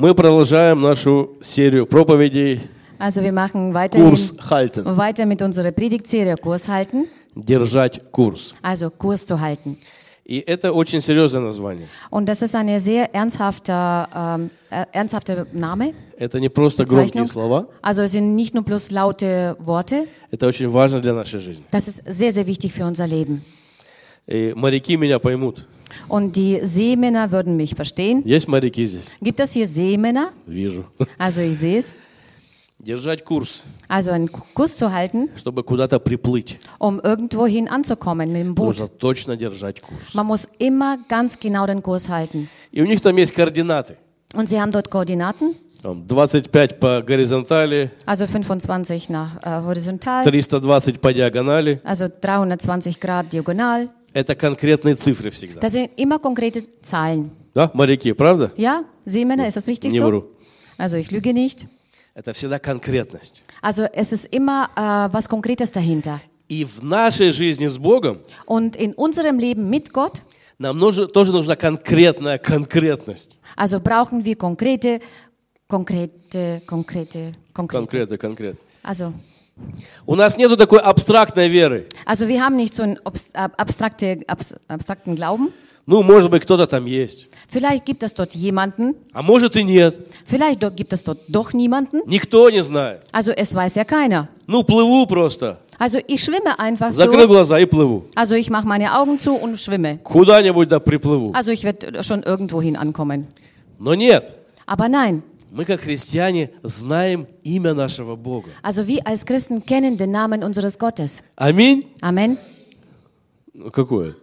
Мы продолжаем нашу серию проповедей Also wir machen weiterhin «Курс halten», weiter mit unserer Predigtserie Kurs halten, «Держать курс». also Kurs zu halten. И это очень серьезное название. Und das ist eine sehr ernsthafte, ähm, äh, ernsthafte Name, Это не просто громкие слова, Also es sind nicht nur bloß laute Worte, это очень важно для нашей жизни. das ist sehr, sehr wichtig für unser Leben. И моряки меня поймут. Und die Seemänner würden mich verstehen. Есть моряки здесь? Gibt es hier Seemänner? Вижу. Also ich sehe es. Держать курс, Also einen Kurs zu halten, чтобы куда-то приплыть, um irgendwohin anzukommen mit dem Boot. нужно точно держать курс. Man muss immer ganz genau den Kurs halten. И у них там есть координаты. Und sie haben dort Koordinaten, Там 25 по горизонтали, also 25 nach äh, horizontal, 320 по диагонали. also 320 Grad diagonal. Это конкретные цифры всегда. Das sind immer konkrete Zahlen. Да, моряки, правда? Ja, Seemänner, ist das richtig Не so? вру. Also ich lüge nicht. Это всегда конкретность. Also es ist immer äh, was Konkretes dahinter. И в нашей жизни с Богом Und in unserem Leben mit Gott, нам нужно- тоже нужна конкретная конкретность. also brauchen wir konkrete, konkrete, konkrete, konkrete. Конкретно, конкретно. Also, У нас нету такой абстрактной веры. also wir haben nicht so einen obs- ab- abstrakte, abs, abstrakten Glauben. Ну, может быть, кто-то там есть. Vielleicht gibt es dort jemanden, А может и нет. vielleicht do- gibt es dort doch niemanden. Никто не знает. Also es weiß ja keiner. Ну, плыву просто. Also ich schwimme einfach Закрыл so. глаза и плыву. Also ich mache meine Augen zu und schwimme. Куда-нибудь да приплыву. Also ich werde schon irgendwohin ankommen. Но нет. Aber nein. Мы, как христиане, знаем имя нашего Бога. Also wir als Christen kennen den Namen unseres Gottes. Аминь. Amen. Ну, Какое?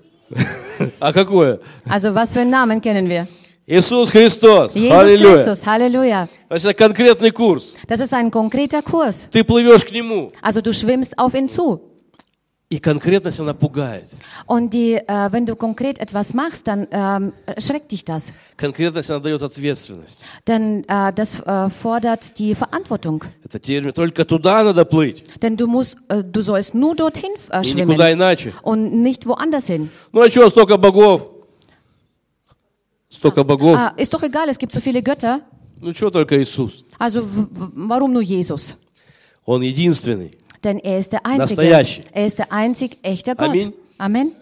А какое? Also was für einen Namen kennen wir? Иисус Христос. Jesus Аллилуйя. Christus. Halleluja. Есть это конкретный курс. Das ist ein konkreter Kurs. Ты плывешь к Нему. Also du schwimmst auf ihn zu. И конкретность, она пугает. Und die, äh, wenn du konkret etwas machst, dann ähm, schreckt dich das. Конкретность, она дает ответственность. Denn äh, das äh, fordert die Verantwortung. Это термин. Только туда надо плыть. Denn du musst, äh, du sollst nur dorthin äh, И schwimmen никуда иначе. und nicht woanders hin. Ну а что, столько богов? Столько богов. Ah, ist doch egal, es gibt so viele Götter. Ну что только Иисус? Also w- w- warum nur Jesus? Он единственный. Denn er ist der Einzige. Настоящий. Er ist der einzig echte Gott. Amen. Amen.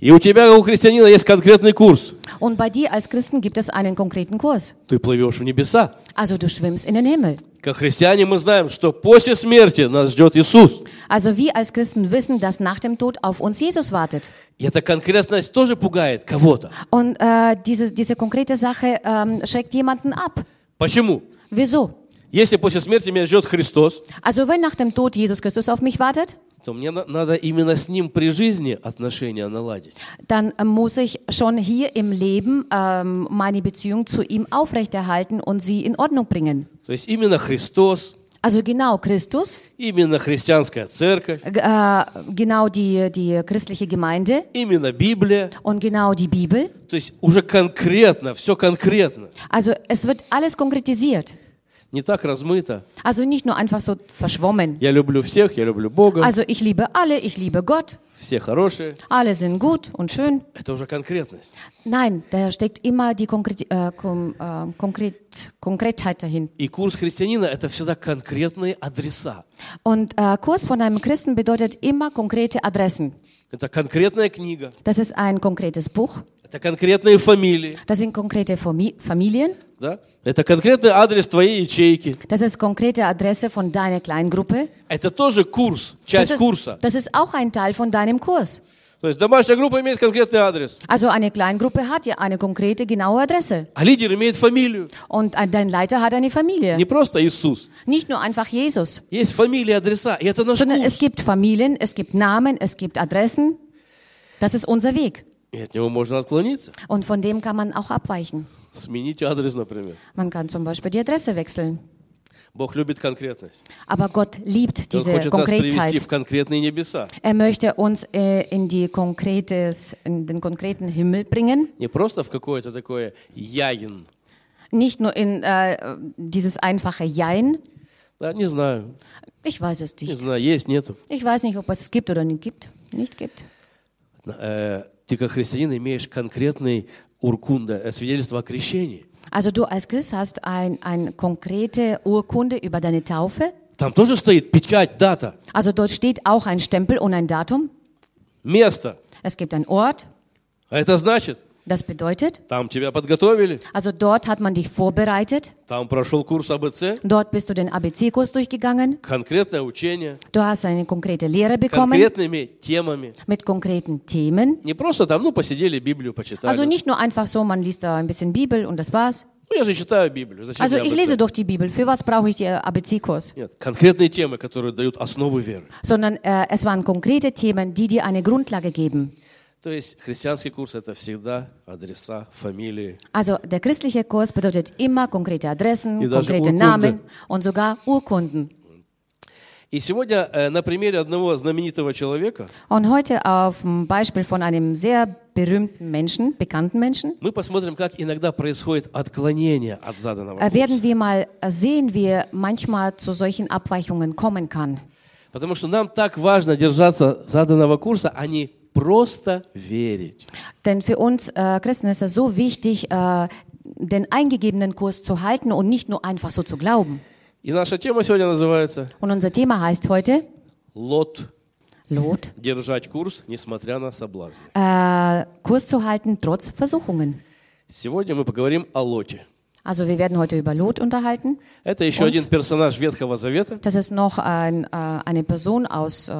И у тебя, как у христианина, есть конкретный курс. Und bei dir als Christen gibt es einen konkreten Kurs. Ты плывешь в небеса. Also du schwimmst in den Himmel. Как христиане мы знаем, что после смерти нас ждет Иисус. Also wir als Christen wissen, dass nach dem Tod auf uns Jesus wartet. И эта конкретность тоже пугает кого-то. Und äh, diese, diese konkrete Sache ähm, schreckt jemanden ab. Почему? Wieso? Если после смерти меня ждет Христос, Also wenn nach dem Tod Jesus Christus auf mich wartet, то мне на- надо именно с Ним при жизни отношения наладить. dann äh, muss ich schon hier im Leben ähm, meine Beziehung zu ihm aufrechterhalten und sie in Ordnung bringen. То есть именно Христос, Also genau Christus, именно христианская церковь, äh, genau die, die christliche Gemeinde именно Библия. und genau die Bibel. То есть уже конкретно, все конкретно. Also es wird alles konkretisiert. Не так размыто. Also nicht nur einfach so verschwommen. Я люблю всех, я люблю Бога, Also ich liebe alle, ich liebe Gott, все хорошие. alle sind gut und schön. Это уже конкретность. Nein, da steckt immer die Konkret, äh, kom, äh, Konkret, Konkretheit dahin. И курс христианина – это всегда конкретные адреса. Und äh, Kurs von einem Christen bedeutet immer konkrete Adressen. Это конкретная книга, Das ist ein konkretes Buch, это конкретные фамилии, das sind konkrete Fami Familien, да? это конкретный адрес твоей ячейки. das ist konkrete Adresse von deiner Kleingruppe. Это тоже курс, Das часть ist, курса. das ist auch ein Teil von deinem Kurs. Also eine Kleingruppe hat ja eine konkrete, genaue Adresse. Und dein Leiter hat eine Familie. Nicht nur einfach Jesus. Sondern es gibt Familien, es gibt Namen, es gibt Adressen. Das ist unser Weg. Und von dem kann man auch abweichen. Man kann zum Beispiel die Adresse wechseln. Бог любит конкретность. Aber Gott liebt Он diese хочет нас привести Konkretheit. в конкретные небеса. Er möchte uns äh, in, die konkretes, in den konkreten Himmel bringen. Не просто в какое-то такое яин. Nicht nur in äh, dieses einfache Jein. Да, не знаю. Ich weiß es Не nicht. знаю, есть, нету. Ich weiß nicht, ob es es gibt oder nicht gibt. Nicht gibt. Э, Ты как христианин имеешь конкретный уркунда, э, свидетельство о крещении. Also du als Christ hast ein, eine konkrete Urkunde über deine Taufe. Там тоже стоит печать, дата, Also dort steht auch ein Stempel und ein Datum. место. Es gibt einen Ort. А это значит, Das bedeutet, там тебя подготовили, also dort hat man dich vorbereitet. там прошел курс АБЦ, Dort bist du den ABC-Kurs durchgegangen. конкретное учение, Du hast eine konkrete Lehre с bekommen конкретными темами. mit konkreten Themen. Не просто там, ну, посидели, Библию почитали. Also nicht nur einfach so, man liest da ein bisschen Bibel und das war's. Ну, я же читаю Библию, зачем Also мне ich lese АБЦ? doch die Bibel. Für was brauche ich die ABC-Kurs? Нет, конкретные темы, которые дают основу веры. Sondern äh, es waren konkrete Themen, die dir eine Grundlage geben. То есть христианский курс – это всегда адреса, фамилии. Also der christliche Kurs bedeutet immer konkrete Adressen, konkrete. Namen und sogar Urkunden. И сегодня э, на примере одного знаменитого человека Und heute auf dem Beispiel von einem sehr berühmten Menschen, bekannten Menschen, мы посмотрим, как иногда происходит отклонение от заданного äh, werden курса. wir mal sehen, wie manchmal zu solchen Abweichungen kommen kann. Потому что нам так важно держаться заданного курса, а не просто верить. Denn für uns äh, Christen ist es so wichtig, äh, den eingegebenen Kurs zu halten und nicht nur einfach so zu glauben. И наша тема сегодня называется Und unser Thema heißt heute «Лот. Lot, Держать курс, несмотря на соблазны». äh, Kurs zu halten trotz Versuchungen. Сегодня мы поговорим о Лоте. Also wir werden heute über Lot unterhalten. Это еще Und? один персонаж Ветхого Завета, Das ist noch ein, äh, eine Person aus, äh,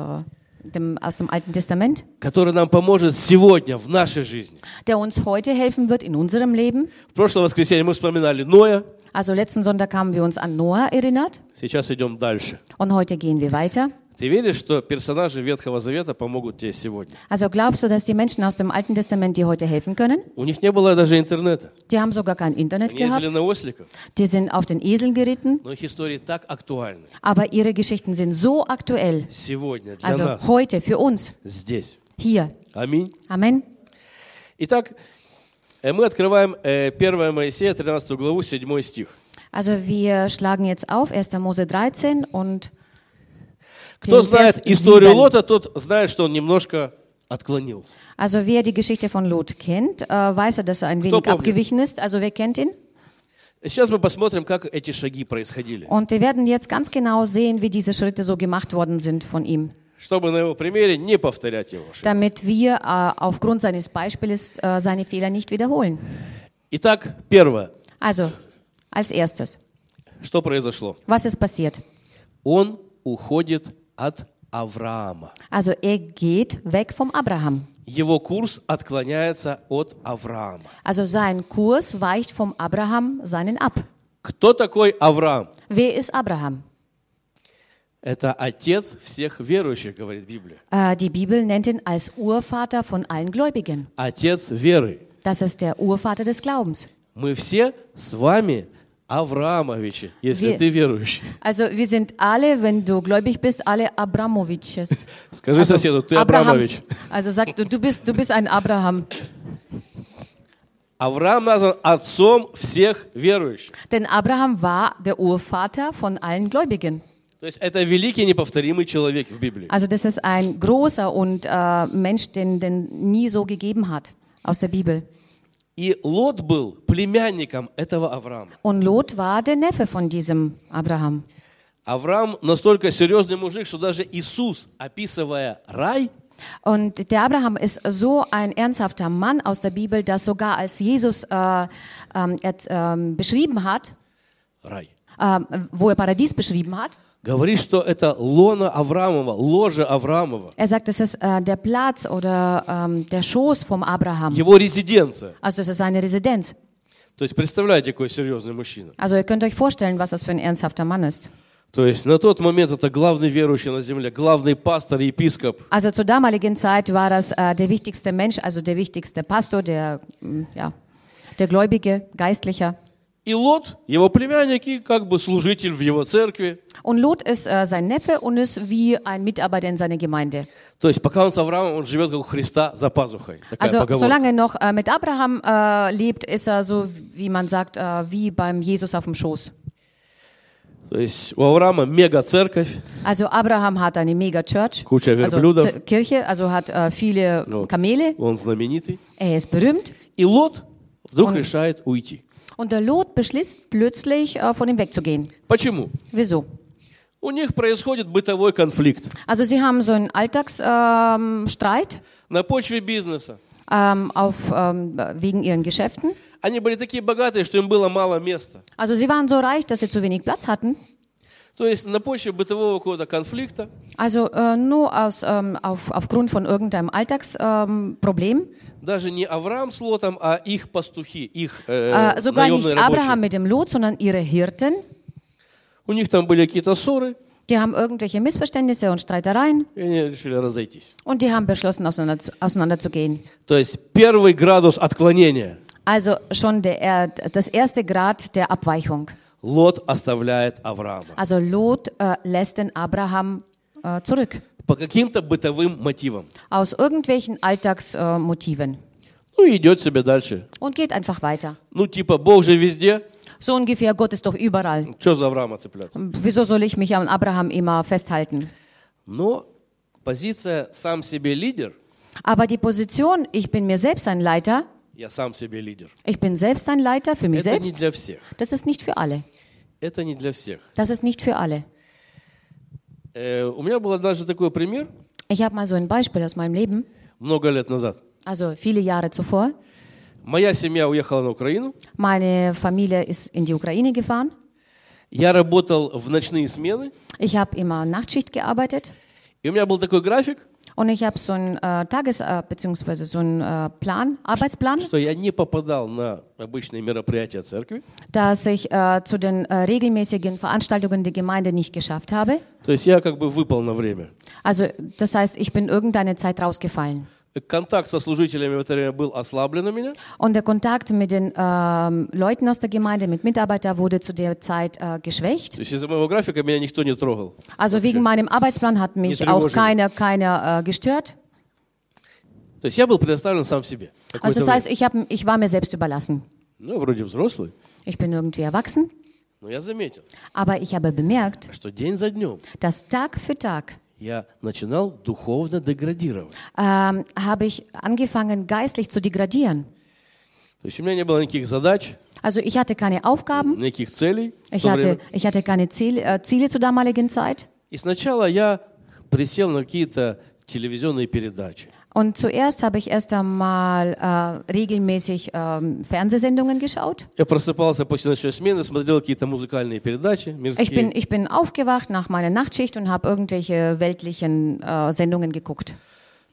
dem, aus dem Alten Testament, который нам поможет сегодня в нашей жизни. der uns heute helfen wird in unserem Leben. В прошлое воскресенье мы вспоминали Ноя, Also letzten Sonntag haben wir uns an Noah erinnert сейчас идем дальше. und heute gehen wir weiter. Ты веришь, что персонажи Ветхого Завета помогут тебе сегодня? Also glaubst du, dass die Menschen aus dem Alten Testament dir heute helfen können? У них не было даже интернета. Die haben sogar kein Internet Они ездили gehabt. на осликах, Die sind auf den Eseln geritten. но их истории так актуальны Aber ihre Geschichten sind so aktuell. сегодня для Also нас, heute für uns, здесь. hier. Аминь. Amen. Итак, э, мы открываем э, 1 Моисея, 13 главу, 7 стих. Also wir schlagen jetzt auf 1. Mose 13 und Кто знает историю 7. Лота, тот знает, что он немножко отклонился. Also wer die Geschichte von Lot kennt, äh, weiß er, dass er ein wenig abgewichen ist. Also wer kennt ihn? Сейчас мы посмотрим, как эти шаги происходили, Und wir werden jetzt ganz genau sehen, wie diese Schritte so gemacht worden sind von ihm, чтобы на его примере не повторять его ошибки. damit wir äh, aufgrund seines Beispiels äh, seine Fehler nicht wiederholen. Итак, первое. Also, als erstes, Что произошло? was ist passiert? Он уходит от Авраама. Also er geht weg vom Abraham. Его курс отклоняется от Авраама. Also sein Kurs weicht vom Abraham seinen ab. Кто такой Авраам? Wer ist Abraham? Это отец всех верующих, говорит Библия. Äh, die Bibel nennt ihn als Urvater von allen Gläubigen. Отец веры. Das ist der Urvater des Glaubens. Мы все с вами Авраамовичи, если Wir- ты верующий. Also wir sind alle, wenn du gläubig bist, alle Abramoviches. Скажи соседу, ты Abrahams. Абрамович. Also sag du, du bist, du bist ein Abraham. Авраам назван отцом всех верующих. Denn Abraham war der Urvater von allen Gläubigen. То есть это великий неповторимый человек в Библии. Also das ist ein großer und äh, Mensch, den, den nie so gegeben hat aus der Bibel. Und Lot war der Neffe von diesem Abraham. Авраам настолько серьезный мужик, что даже Иисус, описывая рай, Und der Abraham ist so ein ernsthafter Mann aus der Bibel, dass sogar als Jesus äh, ähm, er, ähm, beschrieben hat, рай, ähm, wo er Paradies beschrieben hat, говорит, что это лона Авраамова, ложе Авраамова, er sagt, es ist äh, der Platz oder ähm, der Schoß vom Abraham. его резиденция. Also das ist seine Residenz. То есть представляете, какой серьезный мужчина. Also ihr könnt euch vorstellen, was das für ein ernsthafter Mann ist. То есть на тот момент это главный верующий на земле, главный пастор, епископ. Also zur damaligen Zeit war das äh, der wichtigste Mensch, also der wichtigste Pastor, der, mm, ja, der Gläubige, Geistlicher. И Лот, его племянник и как бы служитель в его церкви. Und Lot ist äh, sein Neffe und ist wie ein Mitarbeiter in seiner Gemeinde. То есть пока он с Авраамом, он живет как у Христа за пазухой. Такая Also поговорка. solange er noch äh, mit Abraham äh, lebt, ist er so, wie man sagt, äh, wie beim Jesus auf dem Schoß. То есть у Авраама мега-церковь, Also Abraham hat eine Mega-Church, Куча also верблюдов. Z- Kirche, also hat äh, viele Вот. Kamele. он знаменитый. Er ist berühmt И Лот вдруг Он- решает уйти. Und der Lot beschließt plötzlich, äh, von ihm wegzugehen. Почему? Wieso? У них происходит бытовой конфликт Also sie haben so einen Alltagsstreit ähm, Streit, на почве бизнеса. ähm, auf, ähm, wegen ihren Geschäften. Они были такие богатые, что им было мало места. Also sie waren so reich, dass sie zu wenig Platz hatten. То есть на почве бытового какого-то конфликта Also äh, nur aus, ähm, auf, aufgrund von irgendeinem Alltagsproblem. Ähm, Problem. даже не Авраам с Лотом, а их пастухи, их э, äh, sogar nicht наемные Abraham рабочие. mit dem Lot, sondern ihre Hirten. У них там были какие-то ссоры, Die haben irgendwelche Missverständnisse und Streitereien и они решили разойтись. und die haben beschlossen, auseinander, auseinanderzugehen. То есть первый градус отклонения. Also schon der, er- das erste Grad der Abweichung. Лот оставляет Авраама Also Lot äh, lässt den Abraham äh, zurück. по каким-то бытовым мотивам. Aus irgendwelchen Alltagsmotiven. Äh, Motiven. Ну и идет себе дальше. und geht einfach weiter. Ну типа Бог же везде, So ungefähr, Gott ist doch überall. что за Авраама цепляться? Wieso soll ich mich an Abraham immer festhalten? Но позиция сам себе лидер, Aber die Position, ich bin mir selbst ein Leiter, я сам себе лидер, ich bin selbst ein Leiter für mich это не selbst, для всех. das ist nicht für alle. Это не для всех. Das ist nicht für alle. Э, у меня был однажды такой пример Ich habe mal so ein Beispiel aus meinem Leben, много лет назад. also viele Jahre zuvor. Моя семья уехала на Украину. Meine Familie ist in die Ukraine gefahren. Я работал в ночные смены. Ich habe immer Nachtschicht gearbeitet И у меня был такой график, und ich habe so einen äh, Tages- äh, bzw. so einen äh, Plan, Arbeitsplan, что я не попадал на обычные мероприятия церкви. dass ich äh, zu den äh, regelmäßigen Veranstaltungen der Gemeinde nicht geschafft habe. То есть я как бы выпал на время. Also das heißt, ich bin irgendeine Zeit rausgefallen. Контакт со служителями в это время был ослаблен у меня. Und der Kontakt mit den ähm, Leuten aus der Gemeinde, mit Mitarbeitern, wurde zu der Zeit äh, geschwächt. То есть из-за моего графика меня никто не трогал. Also wegen meinem Arbeitsplan hat mich Nicht auch тревожили. keiner, keiner äh, gestört. То есть я был предоставлен сам себе. Also какое-то das время. heißt, ich, hab, ich war mir selbst überlassen. Ну, вроде взрослый. Ich bin irgendwie erwachsen, Но я заметил, aber ich habe bemerkt, что день за днем dass Tag für Tag я начинал духовно деградировать. ähm, habe ich angefangen, geistlich zu degradieren. То есть у меня не было никаких задач, Also ich hatte keine Aufgaben, никаких целей ich hatte, ich hatte keine Ziele, äh, Ziele zur damaligen Zeit. И сначала я присел на какие-то телевизионные передачи. Und zuerst habe ich erst einmal äh, regelmäßig ähm, Fernsehsendungen geschaut. Я просыпался после ночной смены, смотрел какие-то музыкальные передачи мирские. Ich bin, ich bin aufgewacht nach meiner Nachtschicht und habe irgendwelche weltlichen äh, Sendungen geguckt.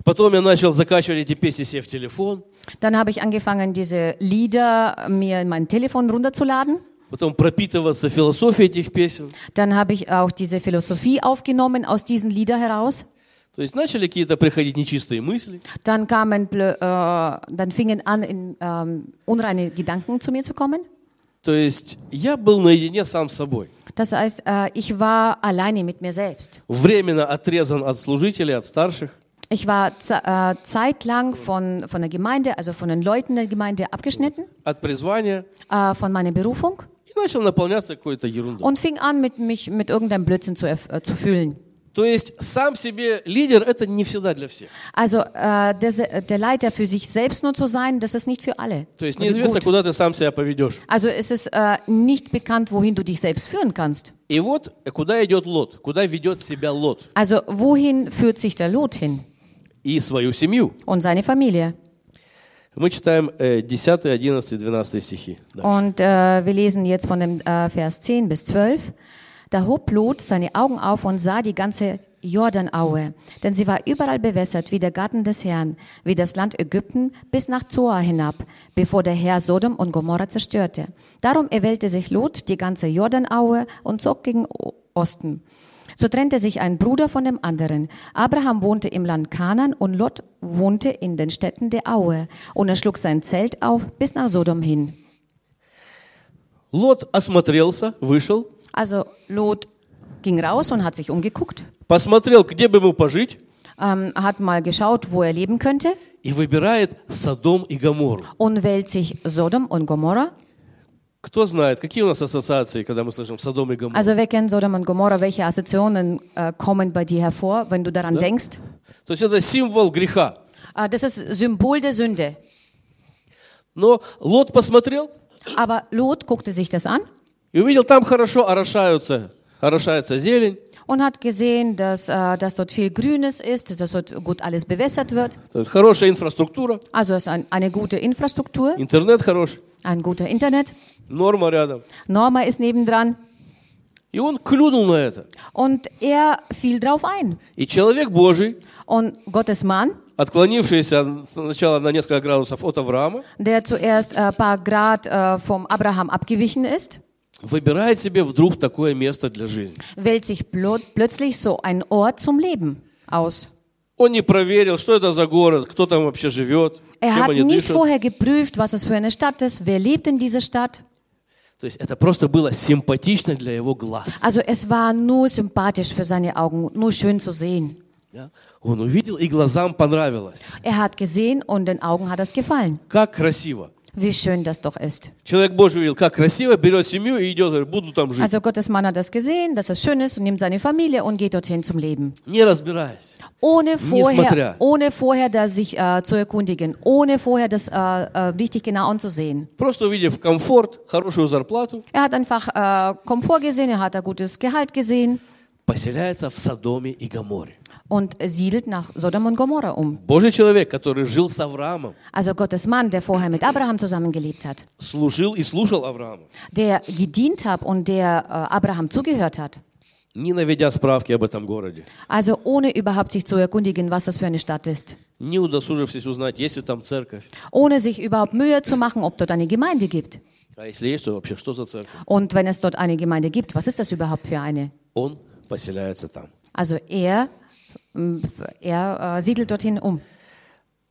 Потом я начал закачивать эти песни себе в телефон. Dann habe ich angefangen, diese Lieder mir in mein Telefon runterzuladen. Потом пропитываться философией этих песен. Dann habe ich auch diese Philosophie aufgenommen aus diesen Liedern heraus. То есть начали какие-то приходить нечистые мысли. Dann kamen, blö- äh, dann fingen an, in, ähm, unreine Gedanken zu mir zu kommen. То есть я был наедине сам с собой. Das heißt, äh, ich war alleine mit mir selbst. Временно отрезан от служителей, от старших. Ich war ze- äh, zeitlang von, von der Gemeinde, also von den Leuten der Gemeinde abgeschnitten, от призвания äh, von meiner Berufung и начал наполняться какой-то ерундой. und fing an, mit mich mit irgendeinem Blödsinn zu, erf- äh, zu füllen. То есть сам себе лидер это не всегда для всех. Also äh, der, Se- der Leiter für sich selbst nur zu sein, das ist nicht für alle. То есть Das ist неизвестно, gut. куда ты сам себя поведешь. Also es ist äh, nicht bekannt, wohin du dich selbst führen kannst. И вот э, куда идет Лот, куда ведет себя Лот Also wohin führt sich der Lot hin и свою семью. und seine Familie? Мы читаем э, 10, 11, 12 стихи. Да. Und äh, wir lesen jetzt von dem äh, Vers 10 bis 12. Da hob Lot seine Augen auf und sah die ganze Jordanaue, denn sie war überall bewässert wie der Garten des Herrn, wie das Land Ägypten bis nach Zoar hinab, bevor der Herr Sodom und Gomorra zerstörte. Darum erwählte sich Lot die ganze Jordanaue und zog gegen O- Osten. So trennte sich ein Bruder von dem anderen. Abraham wohnte im Land Kanan und Lot wohnte in den Städten der Aue. Und er schlug sein Zelt auf bis nach Sodom hin. Лот осмотрелся, вышел, Also Lot ging raus und hat sich umgeguckt, посмотрел, где бы ему пожить, ähm, hat mal geschaut, wo er leben könnte и выбирает Содом и Гоморру. und wählt sich Sodom und Gomorra. Кто знает, какие у нас ассоциации, когда мы слышим Содом и Гоморру? Also wer kennt Sodom und Gomorra? Welche Assoziationen äh, kommen bei dir hervor, wenn du daran denkst? То есть это символ греха. Äh, das ist Symbol der Sünde. Но Лот посмотрел, Aber Lot guckte sich das an И увидел, там хорошо орошаются, орошается зелень, und hat gesehen, dass, äh, dass dort viel Grünes ist, dass dort gut alles bewässert wird. то есть хорошая инфраструктура, Also ist ein, eine gute Infrastruktur, интернет хороший, ein guter Internet. норма рядом. Norma ist nebendran И он клюнул на это. und er fiel drauf ein. И человек Божий, Und Gottes Mann, отклонившийся сначала на несколько градусов от Авраама, der zuerst ein paar Grad äh, vom Abraham abgewichen ist, выбирает себе вдруг такое место для жизни. wählt sich blo- plötzlich so einen Ort zum Leben aus. Он не проверил, что это за город, кто там вообще живет, Er чем hat они nicht дышат. vorher geprüft, was es für eine Stadt ist, wer lebt in dieser Stadt. То есть это просто было симпатично для его глаз. Also es war nur sympathisch für seine Augen, nur schön zu sehen. Да? Он увидел, и глазам понравилось. Er hat gesehen und den Augen hat es gefallen. Как красиво. Wie schön das doch ist. Человек Божий увидел, как красиво, берет семью и идет, говорит, буду там жить. Also Gottes Mann hat das gesehen, dass es schön ist und nimmt seine Familie und geht dorthin zum Leben. Не разбираясь. Ohne смотря. vorher, ohne vorher das sich äh, zu erkundigen, ohne vorher das äh, äh, richtig genau anzusehen. Просто увидев комфорт, хорошую зарплату, Er hat einfach äh, Komfort gesehen, er hat ein gutes Gehalt gesehen поселяется в Содоме и Гоморе. und siedelt nach Sodom und Gomorra um. Божий человек, который жил с Авраамом, Also Gottes Mann, der vorher mit Abraham zusammengelebt hat, служил и слушал Авраама, der gedient hat und der äh, Abraham zugehört hat. не наведя справки об этом городе, Also ohne überhaupt sich zu erkundigen, was das für eine Stadt ist. не удосужившись узнать, есть ли там церковь, Ohne sich überhaupt Mühe zu machen, ob dort eine Gemeinde gibt. а если есть, то вообще что за церковь? Und wenn es dort eine Gemeinde gibt, was ist das überhaupt für eine? Он поселяется там. Also er, mm, er äh, siedelt dorthin um.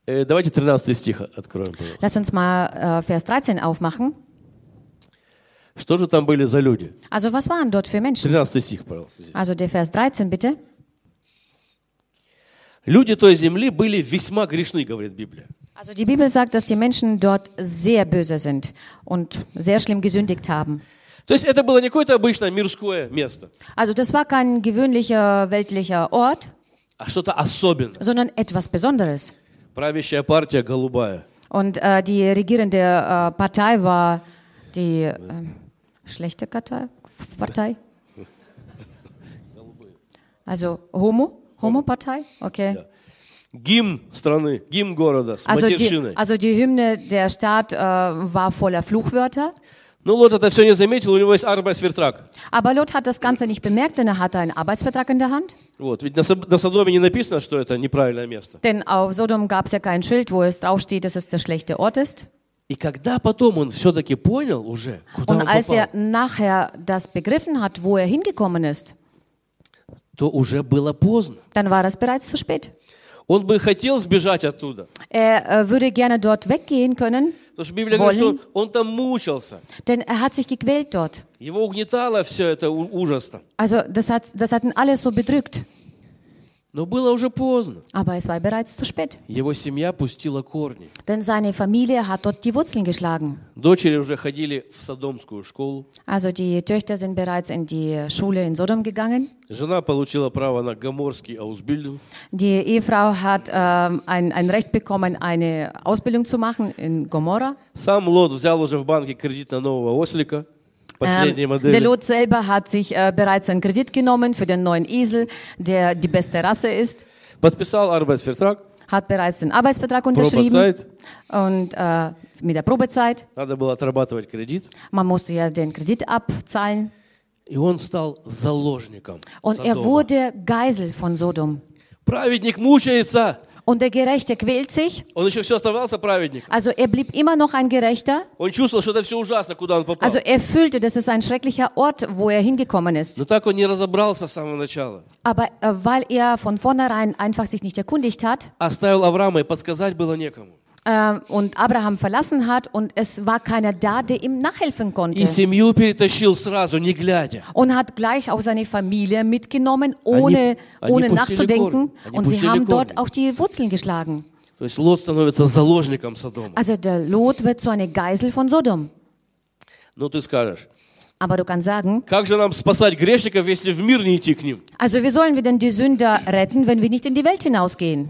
Э, Давайте 13 стих откроем. пожалуйста. Lass uns mal äh, Vers 13 aufmachen. Что же там были за люди? Also was waren dort für Menschen? 13 стих, пожалуйста. здесь. Also der Vers 13 bitte. Люди той земли были весьма грешны, говорит Библия. Also die Bibel sagt, dass die Menschen dort sehr böse sind und sehr schlimm gesündigt haben. То есть это было не какое-то обычное мирское место, Also das war kein gewöhnlicher weltlicher Ort, а что-то особенное. sondern etwas Besonderes. Правящая партия голубая. Und äh, die regierende äh, Partei war die äh, schlechte Partei. Partei? Also Homo? Homo-Partei? Okay. Гимн страны, гимн города с Also матершиной. die, also die Hymne der Stadt äh, war voller Fluchwörter. Ну, Лот это все не заметил, у него есть арбайсвертрак. Aber Lot hat das Ganze nicht bemerkt, denn er hatte einen Arbeitsvertrag in der Hand. Вот. Ведь на, Соб- на Содоме не написано, что это неправильное место. Denn auf Sodom gab es ja kein Schild, wo es draufsteht, dass es der schlechte Ort ist. И когда потом он все-таки понял уже, куда Und он als попал, er nachher das begriffen hat, wo er hingekommen ist, то уже было поздно. dann war es bereits zu spät. Он бы хотел сбежать оттуда. Er äh, würde gerne dort weggehen können, Потому что Библия говорит, Wollen. что он там мучился. denn er hat sich gequält dort. Его угнетало все это ужасно. Also das hat, das hat ihn alles so bedrückt. Но было уже поздно. Aber es war bereits zu spät. Его семья пустила корни. Denn seine Familie hat dort die Wurzeln geschlagen. Дочери уже ходили в содомскую школу. Also die Töchter sind bereits in die Schule in Sodom gegangen. Жена получила право на гоморский аусбильдинг. Die Ehefrau hat ähm, ein, ein Recht bekommen, eine Ausbildung zu machen in Gomorra. Сам Лот взял уже в банке кредит на нового ослика, Ähm, der модели. Lot selber hat sich äh, bereits einen Kredit genommen für den neuen Esel, der die beste Rasse ist, Подписал арбайсвертрак, hat bereits den Arbeitsvertrag unterschrieben пробацайт. und äh, mit der Probezeit. Надо было отрабатывать кредит. Man musste ja den Kredit abzahlen И он стал заложником und er Содома. wurde Geisel von Sodom. Праведник мучается. Und der Gerechte quält sich, Он еще все оставался праведником. also er blieb immer noch ein Gerechter. Он чувствовал, что это все ужасно, куда он попал. Also er fühlte, das ist ein schrecklicher Ort, wo er hingekommen ist. Но так он не разобрался с самого начала. Aber äh, weil er von vornherein einfach sich nicht erkundigt hat Оставил Авраама, и подсказать было некому. äh, und Abraham verlassen hat und es war keiner da, der ihm nachhelfen И konnte. семью перетащил сразу, не глядя. Und hat gleich auch seine Familie mitgenommen, ohne, они ohne пустили nachzudenken. корни. Они Und sie пустили haben dort корни. auch die Wurzeln geschlagen. То есть Лот становится заложником Содома. Also der Lot wird zu einer Geisel von Sodom. Ну ты скажешь, Aber du kannst sagen, как же нам спасать грешников, если в мир не идти к ним? also wie sollen wir denn die Sünder retten, wenn wir nicht in die Welt hinausgehen?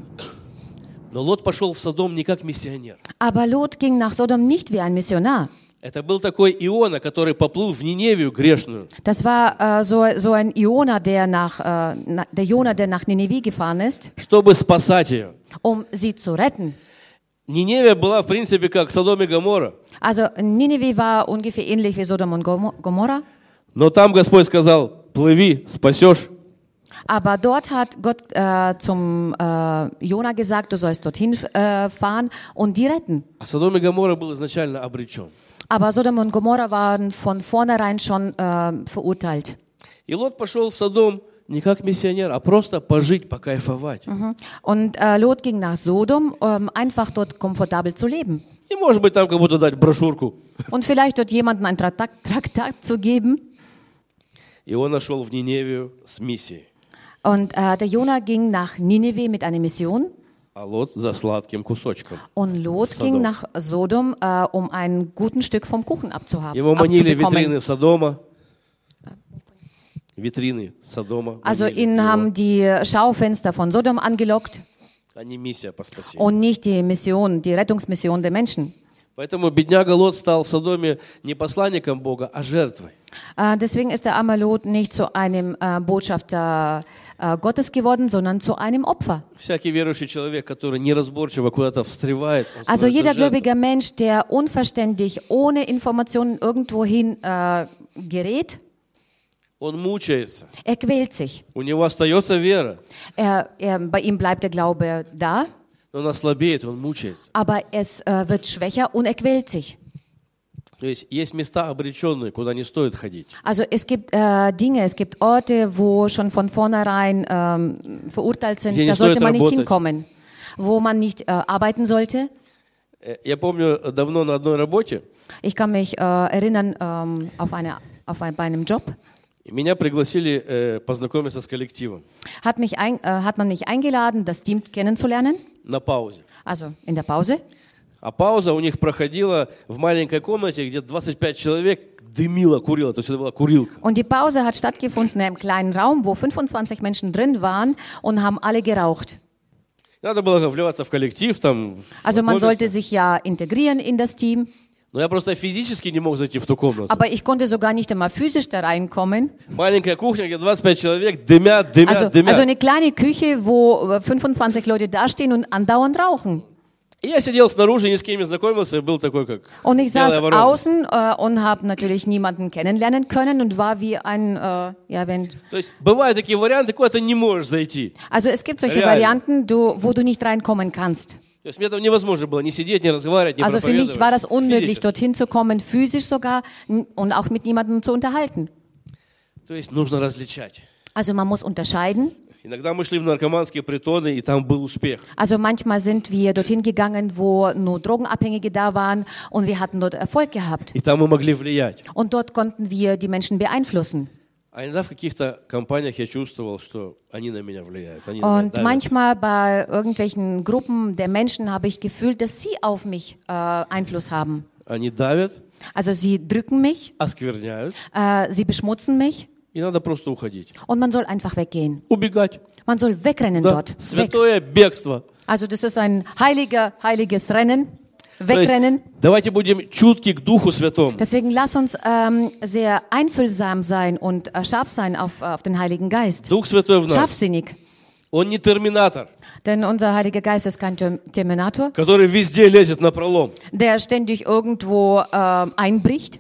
Но Лот пошел в Содом не как миссионер. Aber Lot ging nach Sodom nicht wie ein Missionar. Это был такой Иона, который поплыл в Ниневию грешную. Das war äh, so, so ein Iona, der nach, äh, der Jona, der nach Nineveh gefahren ist, чтобы спасать ее. um sie zu retten. Ниневия была, в принципе, как Содом и Гоморра. Also Nineveh war ungefähr ähnlich wie Sodom und Gomo- Gomorra. Но там Господь сказал, плыви, спасешь. Aber dort hat Gott äh, zum äh, Jona gesagt, du sollst dorthin äh, fahren und die retten. А Содом и Гоморра был изначально обречен. Aber Sodom und Gomorra waren von vornherein schon äh, verurteilt. И Лот пошел в Содом не как миссионер, а просто пожить, покайфовать. Mhm. Und äh, Lot ging nach Sodom, um einfach dort komfortabel zu leben. И, может быть, там кому-то дать брошюрку. Und vielleicht dort jemandem ein Traktat, Traktat zu geben. И он нашел в Ниневию с миссией. Und äh, der Jona ging nach Nineveh mit einer Mission. А Лот за сладким кусочком. Und Lot Sodom. ging nach Sodom, äh, um ein guten Stück vom Kuchen abzuhaben. Его манили abzubekommen. витрины Содома. Витрины Содома. Also манили ihn его, haben die Schaufenster von Sodom angelockt а не миссия по спасению. und nicht die Mission, die Rettungsmission der Menschen. Поэтому бедняга Лот стал в Содоме не посланником Бога, а жертвой. Äh, deswegen ist der arme Lot nicht zu einem äh, Botschafter äh, Gottes geworden, sondern zu einem Opfer. Всякий верующий человек, который неразборчиво куда-то встревает, он Also становится jeder жертвой. gläubige Mensch, der unverständlich, ohne Informationen irgendwohin äh, gerät, он мучается. er quält sich. У него остается вера, Er, er, bei ihm bleibt der Glaube da, но он ослабеет, он мучается. aber es äh, wird schwächer und er quält sich. То есть есть места обреченные, куда не стоит ходить. Also es gibt äh, Dinge, es gibt Orte, wo schon von vornherein ähm, verurteilt sind, Где не da sollte стоит man nicht работать. hinkommen, wo man nicht äh, arbeiten sollte. Э, Я помню э, давно на одной работе Ich kann mich äh, erinnern ähm, auf eine, auf ein, bei einem Job. меня пригласили э, познакомиться с коллективом Hat, mich ein, äh, hat man mich eingeladen, das Team kennenzulernen, на паузе. also in der Pause. А пауза у них проходила в маленькой комнате, где 25 человек дымило, курило. То есть это была курилка. Und die Pause hat stattgefunden in einem kleinen Raum, wo 25 Menschen drin waren und haben alle geraucht. Надо было вливаться в коллектив, там Also man sollte знакомиться. sich ja integrieren in das Team, Но я просто физически не мог зайти в ту комнату. aber ich konnte sogar nicht einmal physisch da reinkommen. Маленькая кухня, где 25 человек дымят, дымят, Also, дымят. also eine kleine Küche, wo äh, 25 Leute dastehen und andauernd rauchen. И я сидел снаружи, ни с кем не знакомился, и был такой, как Und ich белая saß ворона. außen äh, und habe natürlich niemanden kennenlernen können und war wie ein, äh, ja, wenn. То есть бывают такие варианты, куда ты не можешь зайти. Also es gibt solche Real. Varianten, du, wo du nicht reinkommen kannst. То есть мне там невозможно было ни сидеть, ни разговаривать, ни Also für mich проповедовать. war das unmöglich, Физически. dorthin zu kommen, physisch sogar n- und auch mit niemandem zu unterhalten. То есть нужно различать. Also man muss unterscheiden. Also manchmal sind wir dorthin gegangen, wo nur Drogenabhängige da waren und wir hatten dort Erfolg gehabt. Und dort konnten wir die Menschen beeinflussen. Und manchmal bei irgendwelchen Gruppen der Menschen habe ich gefühlt, dass sie auf mich äh, Einfluss haben. Also sie drücken mich, äh, sie beschmutzen mich. и надо просто уходить. und man soll einfach weggehen. Убегать. Man soll wegrennen Да. dort. Weg. Святое бегство. Also das ist ein heiliger, heiliges Rennen. То есть Wegrennen. давайте будем чутки к Духу Святому. Deswegen lass uns ähm, sehr einfühlsam sein und äh, scharf sein auf, auf den Heiligen Geist. Дух Святой в нас. Scharfsinnig. Он не терминатор, Denn unser Heiliger Geist ist kein Term- Terminator, который везде лезет на пролом. der ständig irgendwo äh, einbricht,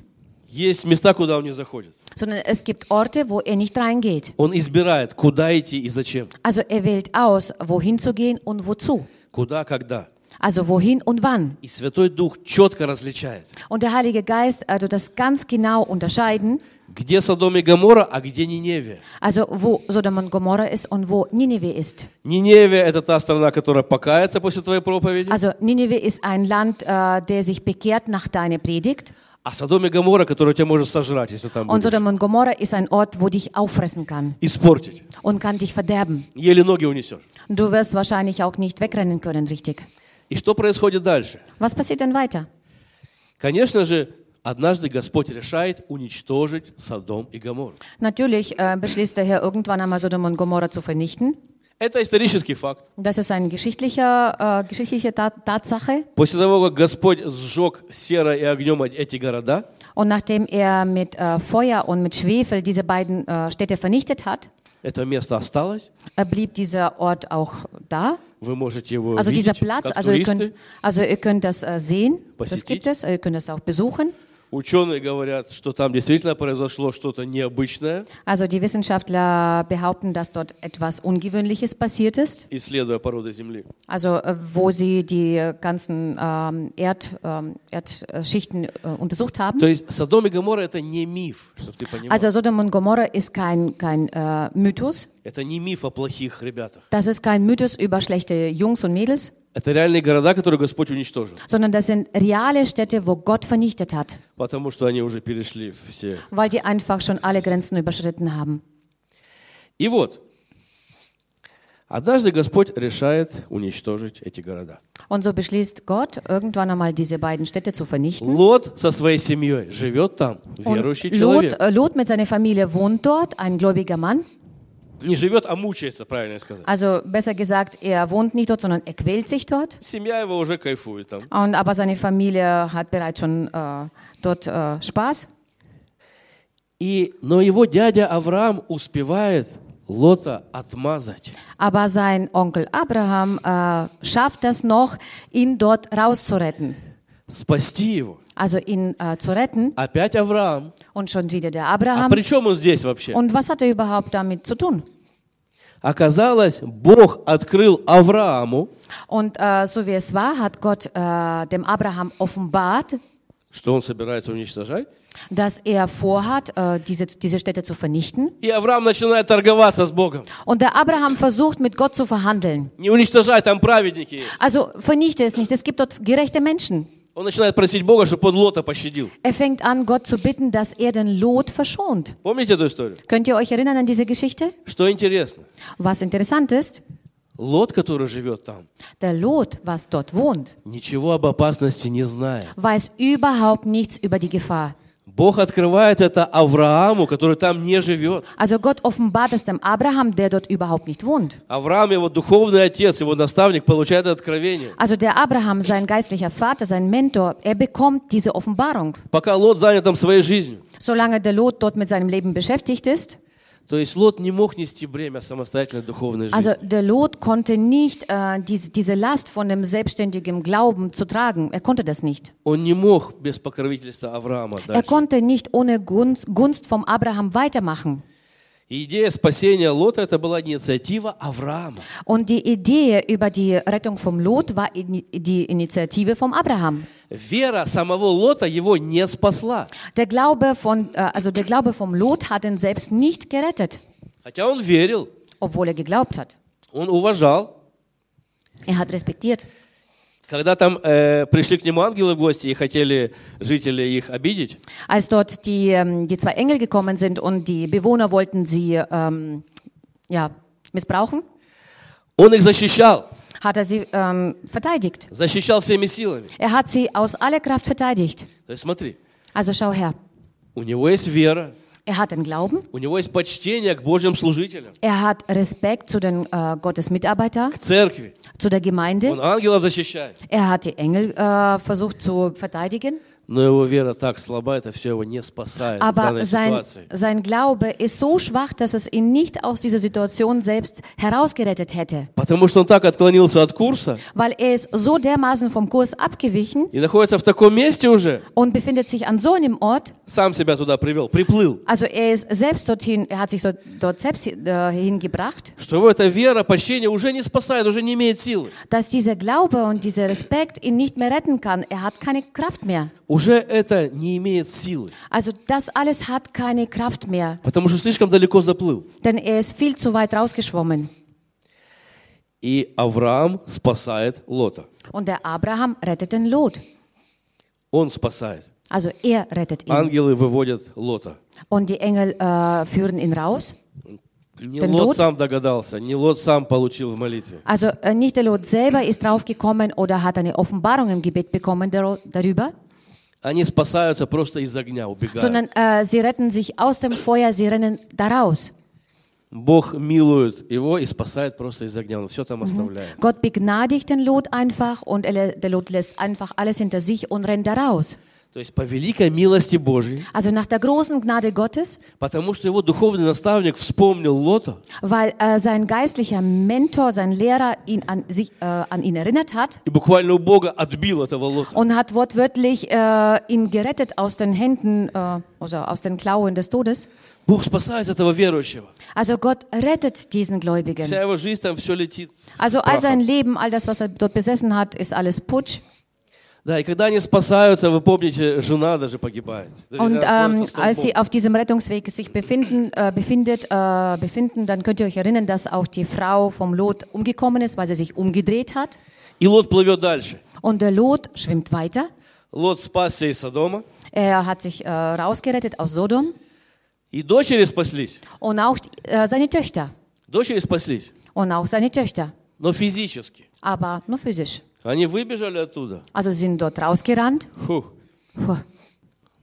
Есть места, куда он не заходит. sondern es gibt Orte, wo er nicht reingeht. Он избирает, куда идти и зачем. Also er wählt aus, wohin zu gehen und wozu. Куда, когда. Also wohin und wann. И Святой Дух четко различает, Und der Heilige Geist also das ganz genau unterscheiden, где Содом и Гоморра, а где Ниневия. also wo Sodom und Gomorra ist und wo Nineveh ist. Ниневия – это та страна, которая покается после твоей проповеди, Also Nineveh ist ein Land, äh, der sich bekehrt nach deiner Predigt. а Содом и Гоморра, который тебя может сожрать, если там Und будешь, Sodom und Gomorra ist ein Ort, wo dich auffressen kann испортить. und kann dich verderben. Еле ноги унесешь. Und du wirst wahrscheinlich auch nicht wegrennen können, richtig. И что происходит дальше? Was passiert denn weiter? Конечно же, однажды Господь решает уничтожить Содом и Гоморру. Natürlich äh, beschließt der Herr irgendwann einmal Sodom und Gomorra zu vernichten. Это исторический факт. Das ist eine geschichtliche, äh, geschichtliche Tat Tatsache. После того, как Господь сжег серой и огнем эти города, Und nachdem er mit äh, Feuer und mit Schwefel diese beiden äh, Städte vernichtet hat, это место осталось. äh, blieb dieser Ort auch da. Вы можете его Also dieser видеть, Platz, как also ihr, туристы. könnt, also ihr könnt das äh, sehen, das Посетить. gibt es, ihr könnt es auch besuchen. Ученые говорят, что там действительно произошло что-то необычное, Also die Wissenschaftler behaupten, dass dort etwas Ungewöhnliches passiert ist. исследуя породы Земли. Also äh, wo sie die ganzen ähm, Erd, ähm, Erdschichten äh, untersucht haben. То есть Содом и Гоморра это не миф, чтобы ты понимал. Also Sodom und Gomorra ist kein, kein äh, Mythos. Это не миф о плохих ребятах. Das ist kein Mythos über schlechte Jungs und Mädels, Это реальные города, которые Господь уничтожил, sondern das sind reale Städte, wo Gott vernichtet hat, потому что они уже перешли все. weil die einfach schon alle Grenzen überschritten haben. И вот, однажды Господь решает уничтожить эти города. Und so beschließt Gott, irgendwann einmal diese beiden Städte zu vernichten. Лот со своей семьей живет там, верующий Und Lot, человек. äh, Lot mit seiner Familie wohnt dort, ein gläubiger Mann. Не живет, а мучается, правильно сказать. Also besser gesagt, er wohnt nicht dort, sondern er quält sich dort. Семья его уже кайфует там. Und, aber seine Familie hat bereits schon äh, dort äh, Spaß. И, но его дядя Авраам успевает Лота отмазать. Aber sein Onkel Abraham äh, schafft es noch, ihn dort rauszuretten. Спасти его. Also ihn äh, zu retten. Опять Авраам. Und schon wieder der А Abraham. при чем он здесь вообще? Und was hat er überhaupt damit zu tun? Оказалось, Бог открыл Аврааму, Und äh, so wie es war, hat Gott äh, dem Abraham offenbart, что он собирается уничтожать. dass er vorhat, äh, diese, diese Städte zu vernichten. И Авраам начинает торговаться с Богом. Und der Abraham versucht, mit Gott zu verhandeln. Не уничтожай, там праведники есть. Also vernichte es nicht, es gibt dort gerechte Menschen. Он начинает просить Бога, чтобы он Лота пощадил. Er fängt an, Gott zu bitten, dass er den Lot verschont. Помните эту историю? Könnt ihr euch erinnern an diese Geschichte? Что интересно? Was interessant ist, Лот, который живет там, der Lot, was dort wohnt, ничего об опасности не знает. weiß überhaupt nichts über die Gefahr. Бог открывает это Аврааму, который там не живет. Also Gott offenbart es dem Abraham, der dort überhaupt nicht wohnt. Авраам, его духовный отец, его наставник, получает откровение. Also der Abraham, sein geistlicher Vater, sein Mentor, er bekommt diese Offenbarung. Пока Лот занят там своей жизнью. Solange der Lot dort mit seinem Leben beschäftigt ist, То есть Лот не мог нести бремя самостоятельной духовной жизни. also der Lot konnte nicht äh, diese, diese Last von dem selbstständigen Glauben zu tragen. Er konnte das nicht. Он не мог без покровительства Авраама Er дальше. konnte nicht ohne Gunst, Gunst vom Abraham weitermachen. И идея спасения Лота это была инициатива Авраама. Und die Idee über die Rettung vom Lot war ini- die Initiative vom Abraham. Вера самого Лота его не спасла. Der Glaube von, äh, also der Glaube vom Lot hat ihn selbst nicht gerettet, Хотя он верил, obwohl er geglaubt hat. он уважал. Er hat respektiert. Когда там э, пришли к нему ангелы в гости и хотели жители их обидеть, Als dort die, ähm, die zwei Engel gekommen sind und die Bewohner wollten sie ähm, ja, missbrauchen, он их защищал. hat er sie ähm, verteidigt. Защищал всеми силами. Er hat sie aus aller Kraft verteidigt. То есть смотри, Also schau her, у него есть вера, er hat den Glauben, у него есть почтение к Божьим служителям, er hat Respekt zu den äh, Gottes Mitarbeitern, к церкви. zu der Gemeinde. Он ангелов защищает. Er hat die Engel äh, versucht zu verteidigen, Но его вера так слаба, это все его не спасает в aber sein, ситуации. sein Glaube ist so schwach, dass es ihn nicht aus dieser Situation selbst herausgerettet hätte, Потому что он так отклонился от курса weil er ist so dermaßen vom Kurs abgewichen и находится в таком месте уже, und befindet sich an so einem Ort, сам себя туда привел, приплыл, also er ist selbst dorthin, er hat sich so dort selbst äh, hingebracht, что его эта вера, почтение уже не спасает, уже не имеет силы. dass dieser Glaube und dieser Respekt ihn nicht mehr retten kann. Er hat keine Kraft mehr. Уже это не имеет силы, Also das alles hat keine Kraft mehr, потому что слишком далеко заплыл. denn er ist viel zu weit rausgeschwommen. И Авраам спасает Лота. Und der Abraham rettet den Lot. Он спасает. Also er rettet ihn. Ангелы выводят Лота. Und die Engel äh, führen ihn raus. Не Den Лот Лот? сам догадался, не Лот сам получил в молитве. Also äh, nicht der Lot selber ist draufgekommen oder hat eine Offenbarung im Gebet bekommen dar darüber, sondern äh, sie retten sich aus dem Feuer, sie rennen daraus. Бог милует его и спасает просто из огня. Он все там оставляет. Gott begnadigt den Lot einfach und er, der Lot lässt einfach alles hinter sich und rennt da raus. То есть по великой милости Божьей, Also nach der großen Gnade Gottes, потому что его духовный наставник вспомнил Лота, weil äh, sein geistlicher Mentor, sein Lehrer ihn an, sich, äh, an ihn erinnert hat и буквально у Бога отбил этого Лота. und hat wortwörtlich äh, ihn gerettet aus den Händen, äh, also aus den Klauen des Todes. Бог спасает этого верующего. Also Gott rettet diesen Gläubigen. Вся его жизнь там все летит. Also all прахом. sein Leben, all das, was er dort besessen hat, ist alles Putsch. Да, и когда они спасаются, вы помните, жена даже погибает. Und Доверяя ähm, становится als столбом. sie auf diesem Rettungsweg sich befinden, äh, befindet, äh, befinden, dann könnt ihr euch erinnern, dass auch die Frau vom Lot umgekommen ist, weil sie sich umgedreht hat. И Лот плывет дальше. Und der Lot schwimmt weiter. Лот спасся из Содома, Er hat sich äh, rausgerettet aus Sodom и дочери спаслись. und auch äh, seine Töchter. Дочери спаслись, Und auch seine Töchter. но физически. Aber nur physisch. Они выбежали оттуда. Also sind dort rausgerannt. Фух. Puh.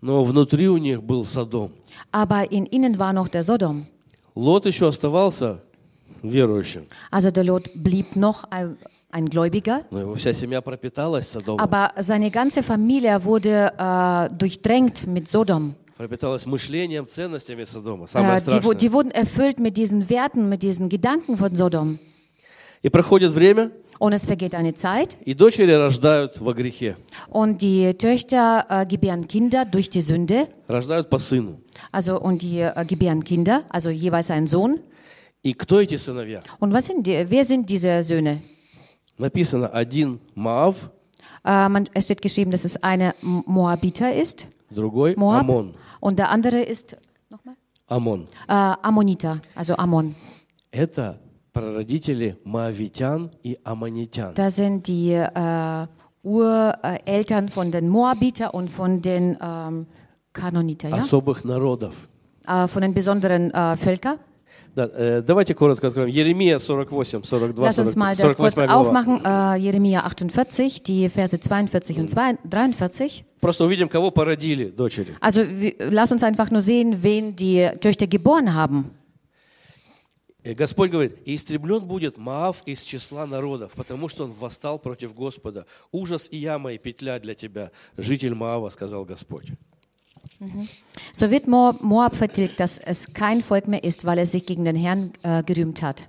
Но внутри у них был Содом. Aber in ihnen war noch der Sodom. Лот еще оставался верующим, Also der Lot blieb noch ein, ein Gläubiger. но его вся семья пропиталась Содомом, Aber seine ganze Familie wurde äh, durchdrängt mit Sodom. пропиталась мышлением, ценностями Содома. Самое Äh, die, страшное. die wurden erfüllt mit diesen Werten, mit diesen Gedanken von Sodom. И проходит время, Und es vergeht eine Zeit и дочери рождают во грехе, und die Töchter äh, gebären Kinder durch die Sünde. рождают по сыну. Also und die äh, gebären Kinder, also jeweils einen Sohn. И кто эти сыновья? Und was sind die, wer sind diese Söhne? Написано один Маав, Äh, man, es steht geschrieben, dass es eine M- Moabiter ist, другой Moab, Амон. und der andere ist nochmal? Амон. Äh, Ammoniter, also Ammon. Это прародители Моавитян и Аммонитян. Da sind die äh, Ureltern von den Moabiter und von den ähm, Kanoniter, ja? особых народов. Äh, von den besonderen äh, Völkern. Да, э, давайте коротко откроем. Еремия 48, 42, Lass uns 40, mal das kurz 48 глава. aufmachen. Äh, Jeremia 48, die Verse 42 und 2 43. Просто увидим, кого породили дочери. Also wir, lass uns einfach nur sehen, wen die Töchter geboren haben. Господь говорит, «И истреблен будет Маав из числа народов, потому что он восстал против Господа. Ужас и яма и петля для тебя, житель Маава, сказал Господь». So wird Mo- Moab vertilgt, dass es kein Volk mehr ist, weil es sich gegen den Herrn äh, gerühmt hat.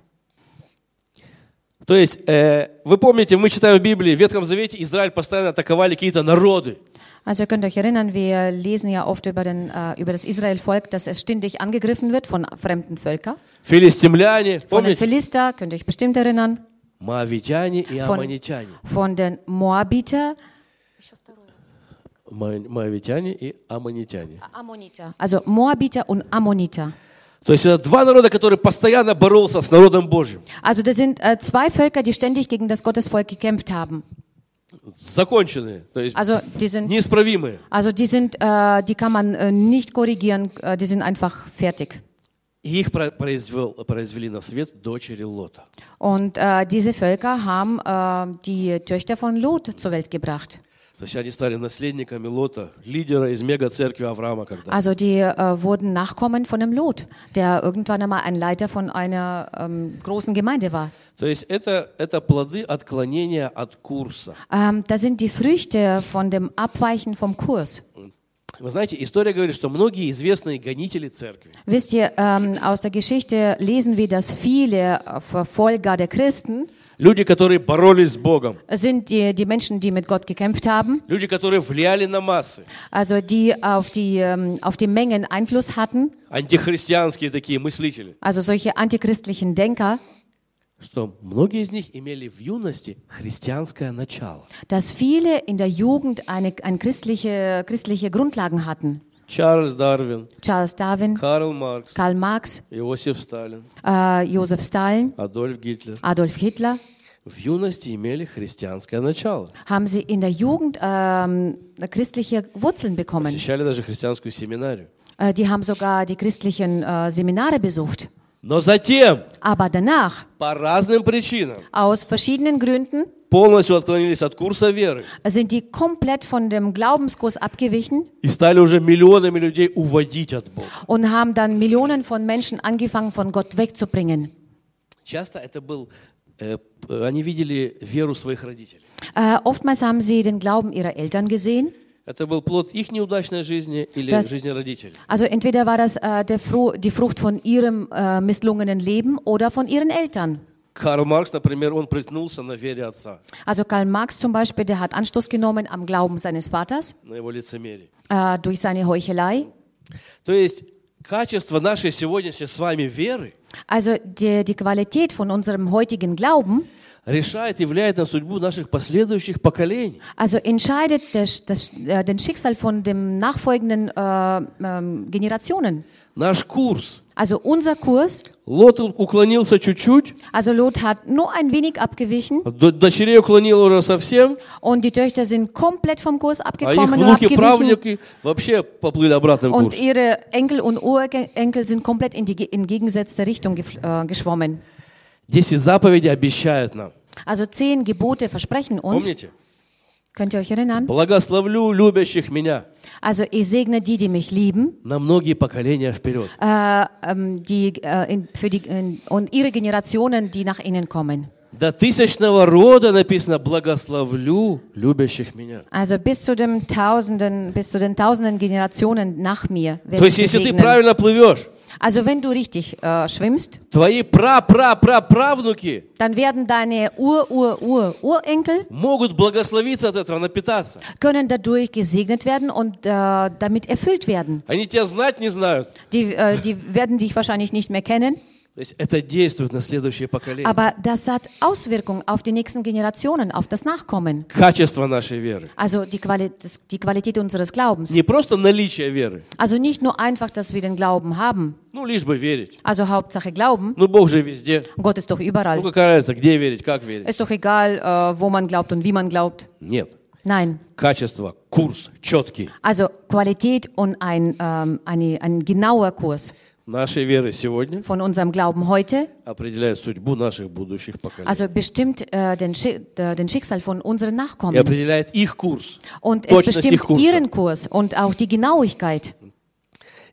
То есть, э, вы помните, мы читаем в Библии, в Ветхом Завете Израиль постоянно атаковали какие-то народы. Also ihr könnt euch erinnern, wir lesen ja oft über, den, äh, über das Israel-Volk, dass es ständig angegriffen wird von fremden Völkern. Филистимляне, Von den помните? Philister, könnt ihr euch bestimmt erinnern. Моавитяне и Von, Аммонитяне. von den Moabiter, Мо- Моавитяне и Аммонитяне. Ammoniter. Also Moabiter und Ammoniter. То есть это два народа, которые постоянно боролся с народом Божьим. Also das sind äh, zwei Völker, die ständig gegen das Gottesvolk gekämpft haben. Законченные, то есть Also die sind, неисправимые. also die sind, äh, die kann man äh, nicht korrigieren, äh, die sind einfach fertig. И их про- произвел- произвели на свет дочери Лота. Und äh, diese Völker haben äh, die Töchter von Lot zur Welt gebracht. То есть они стали наследниками Лота, лидера из мега-церкви Авраама когда. Also die äh, wurden Nachkommen von dem Lot, der irgendwann einmal ein Leiter von einer ähm, großen Gemeinde war. То есть это, это плоды отклонения от курса. Ähm, da sind die Früchte von dem Abweichen vom Kurs. Вы знаете, история говорит, что многие известные гонители церкви, Wisst ihr, ähm, aus der Geschichte lesen wir, dass viele äh, Verfolger der Christen люди, которые боролись с Богом, sind die, die Menschen, die mit Gott gekämpft haben, люди, которые влияли на массы, also die auf die, ähm, auf die Mengen Einfluss hatten, антихристианские такие мыслители, also solche antichristlichen Denker, что многие из них имели в юности христианское начало. dass viele in der Jugend eine, eine christliche, christliche Grundlagen hatten. Чарльз Дарвин, Charles Darwin, Карл Маркс, Karl Marx, Иосиф Сталин, äh, Josef Stalin, Адольф Гитлер Adolf Hitler, в юности имели христианское начало. haben sie in der Jugend ähm, christliche Wurzeln bekommen. Посещали даже христианскую семинарию. Äh, die haben sogar die christlichen äh, Seminare besucht. Но затем, Aber danach, по разным причинам, aus verschiedenen Gründen, полностью отклонились от курса веры sind die komplett von dem Glaubenskurs abgewichen и стали уже миллионами людей уводить от Бога. und haben dann Millionen von Menschen angefangen, von Gott wegzubringen. Часто это был, э, п- они видели веру своих родителей. Äh, oftmals haben sie den Glauben ihrer Eltern gesehen. Это был плод их неудачной жизни или Das- жизни родителей. Also entweder war das äh, der Fru die Frucht von ihrem äh, misslungenen Leben oder von ihren Eltern. Карл Маркс, например, он приткнулся на вере отца, Also Karl Marx zum Beispiel, der hat Anstoß genommen am Glauben seines Vaters на его лицемерие. äh, durch seine Heuchelei. То есть качество нашей сегодняшней с вами веры Also die, die Qualität von unserem heutigen Glauben, решает и влияет на судьбу наших последующих поколений. also entscheidet das, das, äh, den Schicksal von den nachfolgenden äh, ähm, Generationen. Наш курс. Also unser Kurs, Лот уклонился чуть-чуть, also Lot hat nur ein wenig abgewichen до- дочерей уклонил уже совсем, und die Töchter sind komplett vom Kurs а их abgekommen und внуки, abgewichen. правнуки вообще поплыли обратно в Und курс. ihre Enkel und Urenkel sind komplett in die entgegengesetzte Richtung gef- äh, geschwommen. Десять заповедей обещают нам. Also zehn Gebote versprechen uns. Помните? Könnt ihr euch erinnern? Благословлю любящих меня Also ich segne die, die mich lieben, на многие поколения вперед. äh, ähm, die, äh, in, für die, in, und ihre Generationen, die nach ihnen kommen. До тысячного рода написано «благословлю любящих меня». Also bis zu dem Tausenden, bis zu den tausenden Generationen nach mir То есть, если ты правильно плывешь, Also wenn du richtig äh, schwimmst, твои пра-пра-пра-правнуки dann werden deine Ur-Ur-Ur-Urenkel могут благословиться от этого, напитаться. können dadurch gesegnet werden und äh, damit erfüllt werden. Они тебя знать не знают. Die, äh, die werden dich wahrscheinlich nicht mehr kennen, То есть это действует на следующее поколение. aber das hat Auswirkungen auf die nächsten Generationen, auf das Nachkommen. Качество нашей веры. Also die, Quali das, die Qualität unseres Glaubens. Не просто наличие веры. Also nicht nur einfach, dass wir den Glauben haben. Ну, лишь бы верить. Also Hauptsache Glauben. Ну, Бог же везде. Gott ist doch Ну, überall. какая разница, где верить, как верить? Ist doch egal, äh, wo man glaubt und wie man glaubt. Нет. Nein. Качество, курс четкий Also Qualität und ein, ähm, eine, ein genauer Kurs Нашей веры сегодня von unserem Glauben heute, определяет судьбу наших будущих поколений. also bestimmt äh, den, Schi äh, den Schicksal von unseren И Nachkommen. определяет их курс, Und es bestimmt ihren Kurs und auch die Genauigkeit.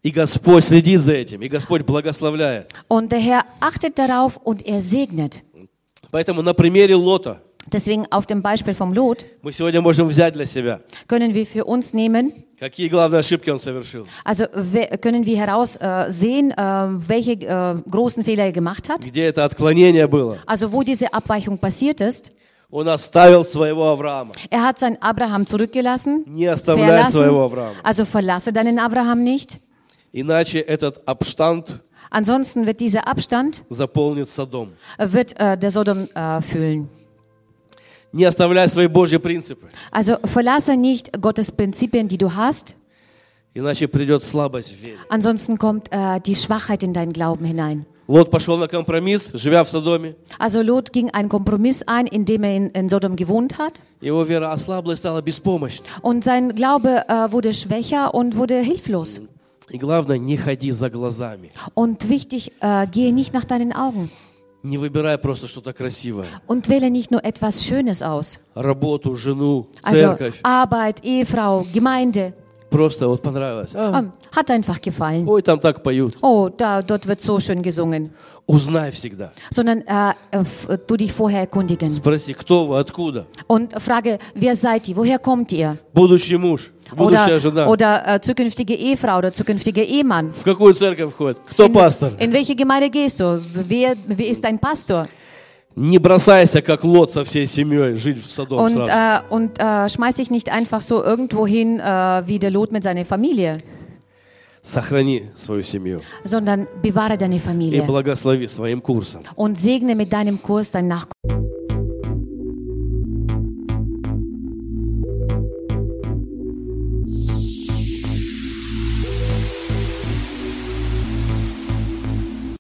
И Господь следит за этим, и Господь благословляет. Und der Herr achtet darauf und er segnet. Поэтому на примере Лота Deswegen auf dem Beispiel vom Lot können wir für uns nehmen, also können wir heraussehen, äh, äh, welche äh, großen Fehler er gemacht hat, also wo diese Abweichung passiert ist. Er hat seinen Abraham zurückgelassen. Also verlasse deinen Abraham nicht. Ansonsten wird dieser Abstand wird äh, der Sodom äh, füllen. Не оставляй свои Божьи принципы, Also verlasse nicht Gottes Prinzipien, die du hast. иначе придет слабость в вере. Ansonsten kommt äh, die Schwachheit in deinen Glauben hinein. Лот пошел на компромисс, живя в Содоме. Also Lot ging einen Kompromiss ein, indem er in, in Sodom gewohnt hat. Его вера ослабла и стала беспомощной. Und sein Glaube äh, wurde schwächer und wurde hilflos. И главное, не ходи за глазами. Und wichtig, äh, gehe nicht nach deinen Augen. Не выбирай просто что-то красивое. Und wähle nicht nur etwas Schönes aus. Работу, жену, Also церковь. Arbeit, Ehefrau, Gemeinde. Просто вот понравилось. А, Ähm, hat einfach gefallen. ой, там так поют. Oh, da, dort wird so schön gesungen. Узнай всегда. Sondern äh, äh, f- du dich vorher erkundigen. Спроси, кто вы, откуда? Und frage, wer seid ihr? Woher kommt ihr? Будущий муж, будущая жена. Oder, oder äh, zukünftige Ehefrau oder zukünftiger Ehemann. В какую церковь входит? Кто In, пастор? in welche Gemeinde gehst du? Wer, wer ist dein Pastor? Не бросайся, как Лот со всей семьей, жить в Содом Und, сразу. äh, und äh, schmeiß dich nicht einfach so irgendwo hin äh, wie der Lot mit seiner Familie, Сохрани свою семью sondern bewahre deine и Familie благослови своим курсом. und segne mit deinem Kurs dein Nachkommen.